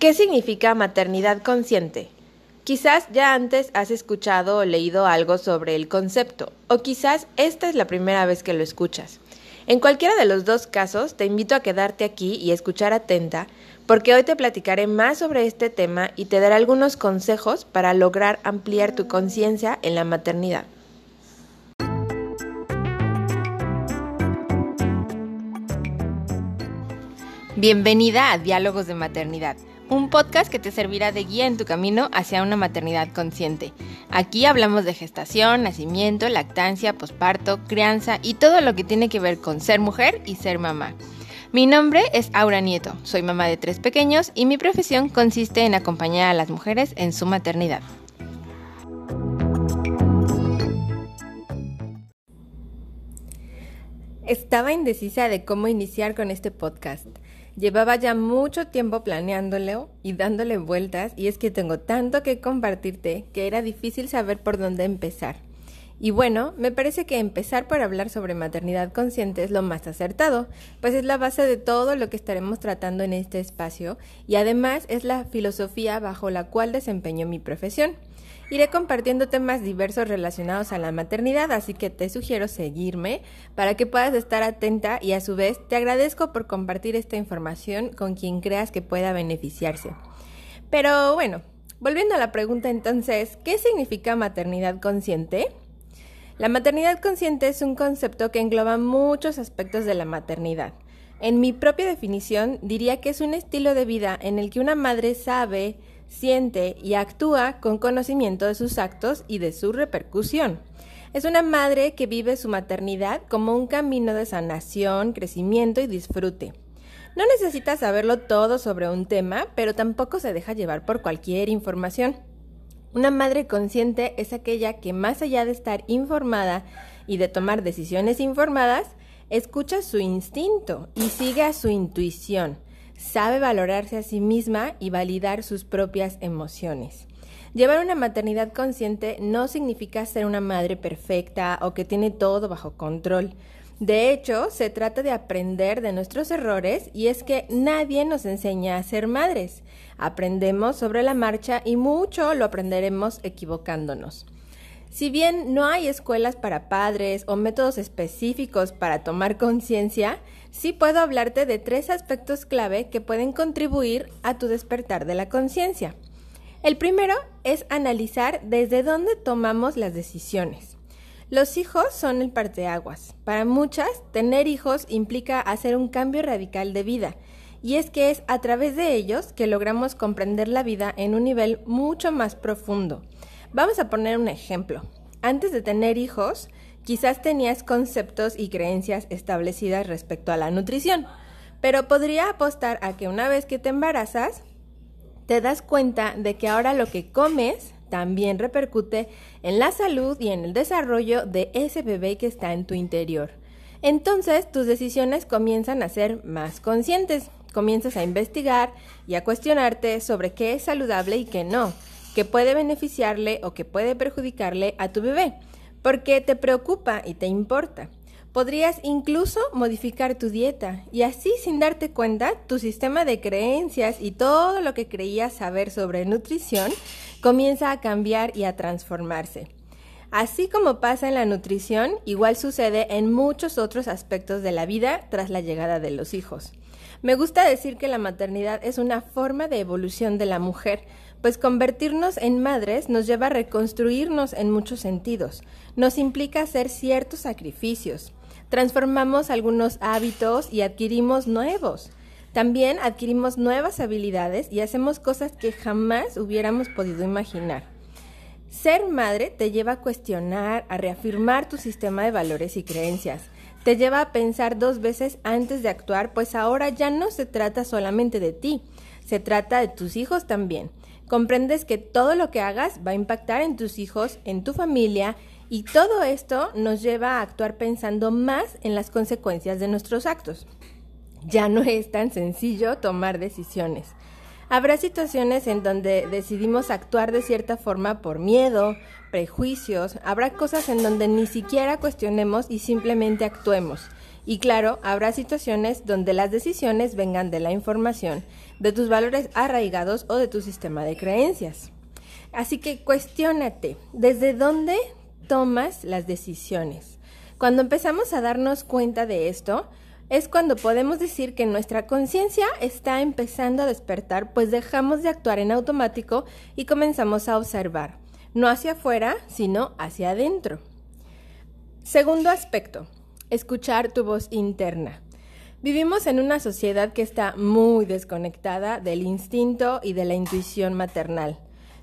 ¿Qué significa maternidad consciente? Quizás ya antes has escuchado o leído algo sobre el concepto, o quizás esta es la primera vez que lo escuchas. En cualquiera de los dos casos, te invito a quedarte aquí y escuchar atenta, porque hoy te platicaré más sobre este tema y te daré algunos consejos para lograr ampliar tu conciencia en la maternidad. Bienvenida a Diálogos de Maternidad un podcast que te servirá de guía en tu camino hacia una maternidad consciente. Aquí hablamos de gestación, nacimiento, lactancia, posparto, crianza y todo lo que tiene que ver con ser mujer y ser mamá. Mi nombre es Aura Nieto, soy mamá de tres pequeños y mi profesión consiste en acompañar a las mujeres en su maternidad. Estaba indecisa de cómo iniciar con este podcast. Llevaba ya mucho tiempo planeándolo y dándole vueltas y es que tengo tanto que compartirte que era difícil saber por dónde empezar. Y bueno, me parece que empezar por hablar sobre maternidad consciente es lo más acertado, pues es la base de todo lo que estaremos tratando en este espacio y además es la filosofía bajo la cual desempeño mi profesión. Iré compartiendo temas diversos relacionados a la maternidad, así que te sugiero seguirme para que puedas estar atenta y a su vez te agradezco por compartir esta información con quien creas que pueda beneficiarse. Pero bueno, volviendo a la pregunta entonces, ¿qué significa maternidad consciente? La maternidad consciente es un concepto que engloba muchos aspectos de la maternidad. En mi propia definición diría que es un estilo de vida en el que una madre sabe, siente y actúa con conocimiento de sus actos y de su repercusión. Es una madre que vive su maternidad como un camino de sanación, crecimiento y disfrute. No necesita saberlo todo sobre un tema, pero tampoco se deja llevar por cualquier información. Una madre consciente es aquella que más allá de estar informada y de tomar decisiones informadas, escucha su instinto y sigue a su intuición sabe valorarse a sí misma y validar sus propias emociones. Llevar una maternidad consciente no significa ser una madre perfecta o que tiene todo bajo control. De hecho, se trata de aprender de nuestros errores y es que nadie nos enseña a ser madres. Aprendemos sobre la marcha y mucho lo aprenderemos equivocándonos. Si bien no hay escuelas para padres o métodos específicos para tomar conciencia, sí puedo hablarte de tres aspectos clave que pueden contribuir a tu despertar de la conciencia. El primero es analizar desde dónde tomamos las decisiones. Los hijos son el parteaguas. Para muchas, tener hijos implica hacer un cambio radical de vida, y es que es a través de ellos que logramos comprender la vida en un nivel mucho más profundo. Vamos a poner un ejemplo. Antes de tener hijos, Quizás tenías conceptos y creencias establecidas respecto a la nutrición, pero podría apostar a que una vez que te embarazas, te das cuenta de que ahora lo que comes también repercute en la salud y en el desarrollo de ese bebé que está en tu interior. Entonces tus decisiones comienzan a ser más conscientes, comienzas a investigar y a cuestionarte sobre qué es saludable y qué no, qué puede beneficiarle o qué puede perjudicarle a tu bebé porque te preocupa y te importa. Podrías incluso modificar tu dieta y así sin darte cuenta tu sistema de creencias y todo lo que creías saber sobre nutrición comienza a cambiar y a transformarse. Así como pasa en la nutrición, igual sucede en muchos otros aspectos de la vida tras la llegada de los hijos. Me gusta decir que la maternidad es una forma de evolución de la mujer, pues convertirnos en madres nos lleva a reconstruirnos en muchos sentidos, nos implica hacer ciertos sacrificios, transformamos algunos hábitos y adquirimos nuevos. También adquirimos nuevas habilidades y hacemos cosas que jamás hubiéramos podido imaginar. Ser madre te lleva a cuestionar, a reafirmar tu sistema de valores y creencias. Te lleva a pensar dos veces antes de actuar, pues ahora ya no se trata solamente de ti, se trata de tus hijos también. Comprendes que todo lo que hagas va a impactar en tus hijos, en tu familia, y todo esto nos lleva a actuar pensando más en las consecuencias de nuestros actos. Ya no es tan sencillo tomar decisiones. Habrá situaciones en donde decidimos actuar de cierta forma por miedo, prejuicios, habrá cosas en donde ni siquiera cuestionemos y simplemente actuemos. Y claro, habrá situaciones donde las decisiones vengan de la información, de tus valores arraigados o de tu sistema de creencias. Así que cuestiónate, ¿desde dónde tomas las decisiones? Cuando empezamos a darnos cuenta de esto, es cuando podemos decir que nuestra conciencia está empezando a despertar, pues dejamos de actuar en automático y comenzamos a observar, no hacia afuera, sino hacia adentro. Segundo aspecto, escuchar tu voz interna. Vivimos en una sociedad que está muy desconectada del instinto y de la intuición maternal.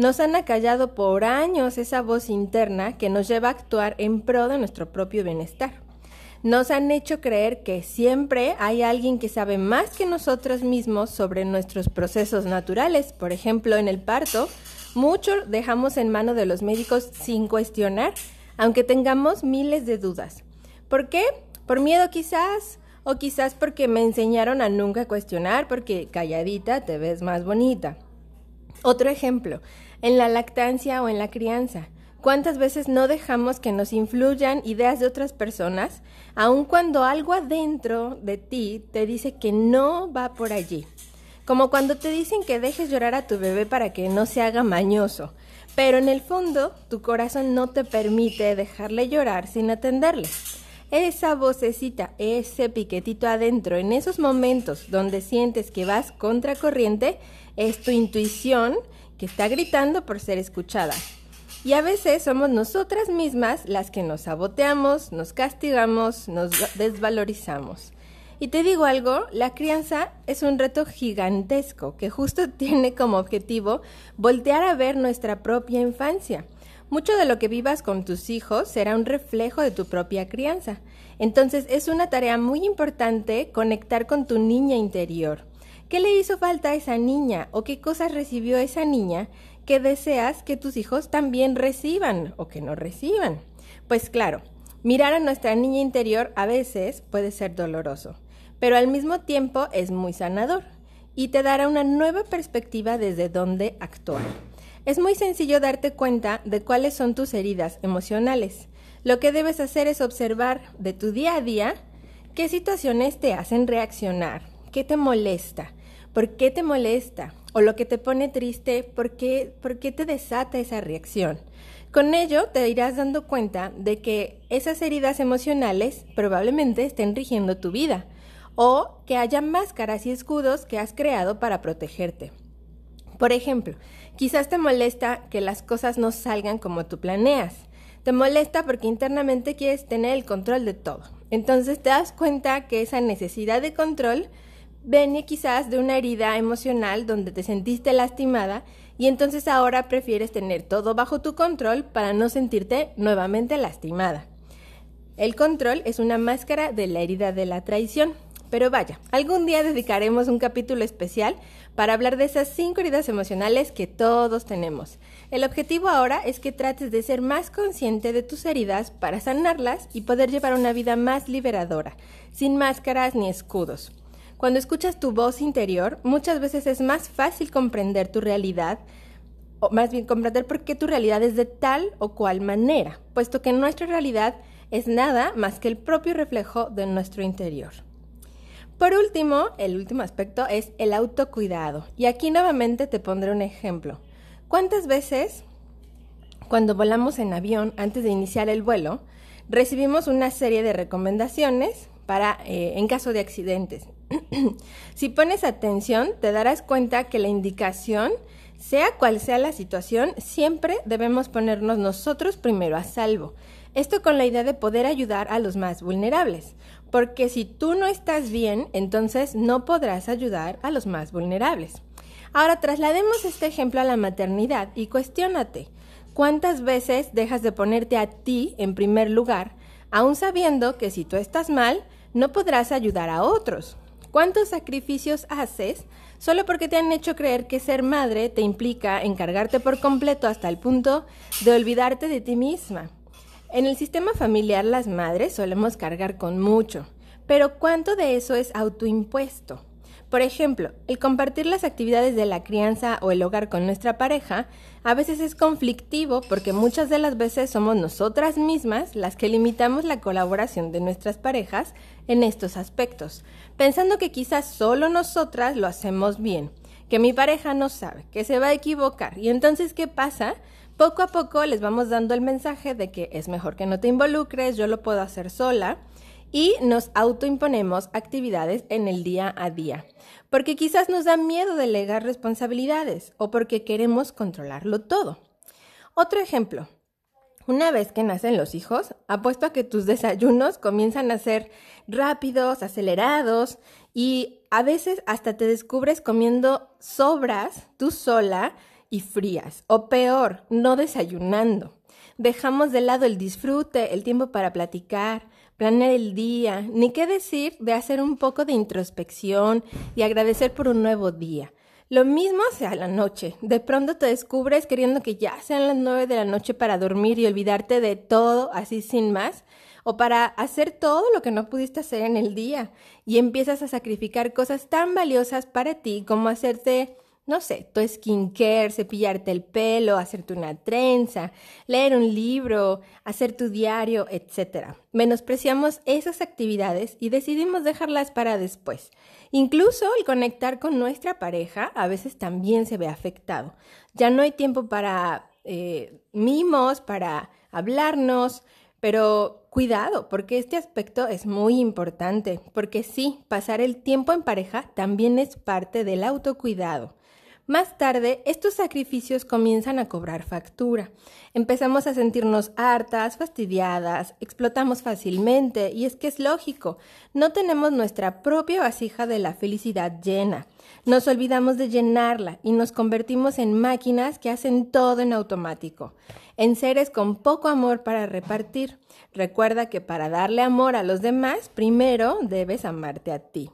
Nos han acallado por años esa voz interna que nos lleva a actuar en pro de nuestro propio bienestar nos han hecho creer que siempre hay alguien que sabe más que nosotros mismos sobre nuestros procesos naturales. Por ejemplo, en el parto, mucho dejamos en mano de los médicos sin cuestionar, aunque tengamos miles de dudas. ¿Por qué? Por miedo quizás, o quizás porque me enseñaron a nunca cuestionar, porque calladita te ves más bonita. Otro ejemplo, en la lactancia o en la crianza. ¿Cuántas veces no dejamos que nos influyan ideas de otras personas, aun cuando algo adentro de ti te dice que no va por allí? Como cuando te dicen que dejes llorar a tu bebé para que no se haga mañoso, pero en el fondo tu corazón no te permite dejarle llorar sin atenderle. Esa vocecita, ese piquetito adentro, en esos momentos donde sientes que vas contracorriente, es tu intuición que está gritando por ser escuchada. Y a veces somos nosotras mismas las que nos saboteamos, nos castigamos, nos desvalorizamos. Y te digo algo, la crianza es un reto gigantesco que justo tiene como objetivo voltear a ver nuestra propia infancia. Mucho de lo que vivas con tus hijos será un reflejo de tu propia crianza. Entonces es una tarea muy importante conectar con tu niña interior. ¿Qué le hizo falta a esa niña o qué cosas recibió esa niña que deseas que tus hijos también reciban o que no reciban. Pues claro, mirar a nuestra niña interior a veces puede ser doloroso, pero al mismo tiempo es muy sanador y te dará una nueva perspectiva desde donde actuar. Es muy sencillo darte cuenta de cuáles son tus heridas emocionales. Lo que debes hacer es observar de tu día a día qué situaciones te hacen reaccionar, qué te molesta, por qué te molesta, o lo que te pone triste, ¿por qué, ¿por qué te desata esa reacción? Con ello te irás dando cuenta de que esas heridas emocionales probablemente estén rigiendo tu vida o que haya máscaras y escudos que has creado para protegerte. Por ejemplo, quizás te molesta que las cosas no salgan como tú planeas. Te molesta porque internamente quieres tener el control de todo. Entonces te das cuenta que esa necesidad de control Viene quizás de una herida emocional donde te sentiste lastimada y entonces ahora prefieres tener todo bajo tu control para no sentirte nuevamente lastimada. El control es una máscara de la herida de la traición. Pero vaya, algún día dedicaremos un capítulo especial para hablar de esas cinco heridas emocionales que todos tenemos. El objetivo ahora es que trates de ser más consciente de tus heridas para sanarlas y poder llevar una vida más liberadora, sin máscaras ni escudos. Cuando escuchas tu voz interior, muchas veces es más fácil comprender tu realidad, o más bien comprender por qué tu realidad es de tal o cual manera, puesto que nuestra realidad es nada más que el propio reflejo de nuestro interior. Por último, el último aspecto es el autocuidado. Y aquí nuevamente te pondré un ejemplo. ¿Cuántas veces, cuando volamos en avión antes de iniciar el vuelo, recibimos una serie de recomendaciones para eh, en caso de accidentes? si pones atención, te darás cuenta que la indicación, sea cual sea la situación, siempre debemos ponernos nosotros primero a salvo. Esto con la idea de poder ayudar a los más vulnerables, porque si tú no estás bien, entonces no podrás ayudar a los más vulnerables. Ahora traslademos este ejemplo a la maternidad y cuestiónate, ¿cuántas veces dejas de ponerte a ti en primer lugar, aun sabiendo que si tú estás mal, no podrás ayudar a otros? ¿Cuántos sacrificios haces solo porque te han hecho creer que ser madre te implica encargarte por completo hasta el punto de olvidarte de ti misma? En el sistema familiar las madres solemos cargar con mucho, pero ¿cuánto de eso es autoimpuesto? Por ejemplo, el compartir las actividades de la crianza o el hogar con nuestra pareja a veces es conflictivo porque muchas de las veces somos nosotras mismas las que limitamos la colaboración de nuestras parejas en estos aspectos, pensando que quizás solo nosotras lo hacemos bien, que mi pareja no sabe, que se va a equivocar. Y entonces, ¿qué pasa? Poco a poco les vamos dando el mensaje de que es mejor que no te involucres, yo lo puedo hacer sola y nos autoimponemos actividades en el día a día, porque quizás nos da miedo delegar responsabilidades o porque queremos controlarlo todo. Otro ejemplo. Una vez que nacen los hijos, apuesto a que tus desayunos comienzan a ser rápidos, acelerados y a veces hasta te descubres comiendo sobras tú sola y frías, o peor, no desayunando. Dejamos de lado el disfrute, el tiempo para platicar, planear el día, ni qué decir de hacer un poco de introspección y agradecer por un nuevo día. Lo mismo sea la noche. De pronto te descubres queriendo que ya sean las nueve de la noche para dormir y olvidarte de todo así sin más, o para hacer todo lo que no pudiste hacer en el día, y empiezas a sacrificar cosas tan valiosas para ti como hacerte no sé, tu skincare, cepillarte el pelo, hacerte una trenza, leer un libro, hacer tu diario, etc. Menospreciamos esas actividades y decidimos dejarlas para después. Incluso el conectar con nuestra pareja a veces también se ve afectado. Ya no hay tiempo para eh, mimos, para hablarnos, pero cuidado, porque este aspecto es muy importante, porque sí, pasar el tiempo en pareja también es parte del autocuidado. Más tarde, estos sacrificios comienzan a cobrar factura. Empezamos a sentirnos hartas, fastidiadas, explotamos fácilmente, y es que es lógico, no tenemos nuestra propia vasija de la felicidad llena. Nos olvidamos de llenarla y nos convertimos en máquinas que hacen todo en automático, en seres con poco amor para repartir. Recuerda que para darle amor a los demás, primero debes amarte a ti.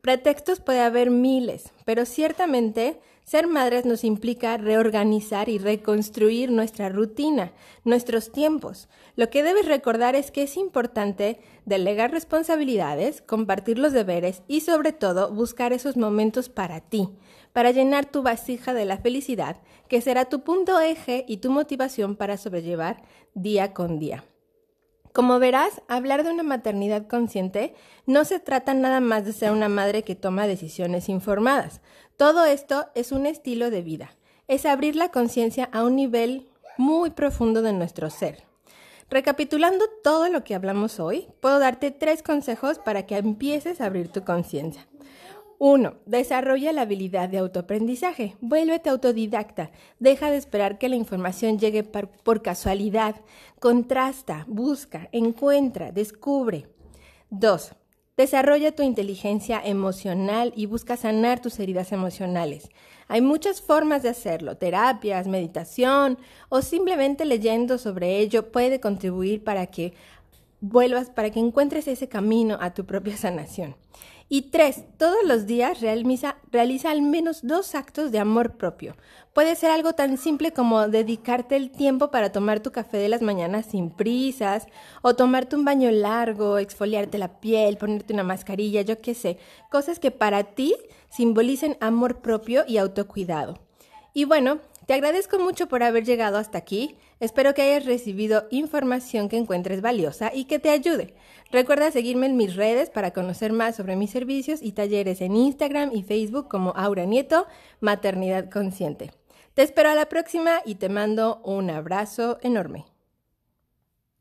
Pretextos puede haber miles, pero ciertamente ser madres nos implica reorganizar y reconstruir nuestra rutina, nuestros tiempos. Lo que debes recordar es que es importante delegar responsabilidades, compartir los deberes y sobre todo buscar esos momentos para ti, para llenar tu vasija de la felicidad, que será tu punto eje y tu motivación para sobrellevar día con día. Como verás, hablar de una maternidad consciente no se trata nada más de ser una madre que toma decisiones informadas. Todo esto es un estilo de vida. Es abrir la conciencia a un nivel muy profundo de nuestro ser. Recapitulando todo lo que hablamos hoy, puedo darte tres consejos para que empieces a abrir tu conciencia. 1. Desarrolla la habilidad de autoaprendizaje. Vuélvete autodidacta. Deja de esperar que la información llegue por, casualidad. Contrasta, busca, encuentra, descubre. 2. Desarrolla tu inteligencia emocional y busca sanar tus heridas emocionales. Hay muchas formas de hacerlo, terapias, meditación o simplemente leyendo sobre ello puede contribuir para que vuelvas, para que encuentres ese camino a tu propia sanación. Y tres, todos los días realiza, al menos dos actos de amor propio. Puede ser algo tan simple como dedicarte el tiempo para tomar tu café de las mañanas sin prisas, o tomarte un baño largo, exfoliarte la piel, ponerte una mascarilla, yo qué sé, cosas que para ti simbolicen amor propio y autocuidado. Y bueno, te agradezco mucho por haber llegado hasta aquí. Espero que hayas recibido información que encuentres valiosa y que te ayude. Recuerda seguirme en mis redes para conocer más sobre mis servicios y talleres en Instagram y Facebook como Aura Nieto, Maternidad Consciente. Te espero a la próxima y te mando un abrazo enorme.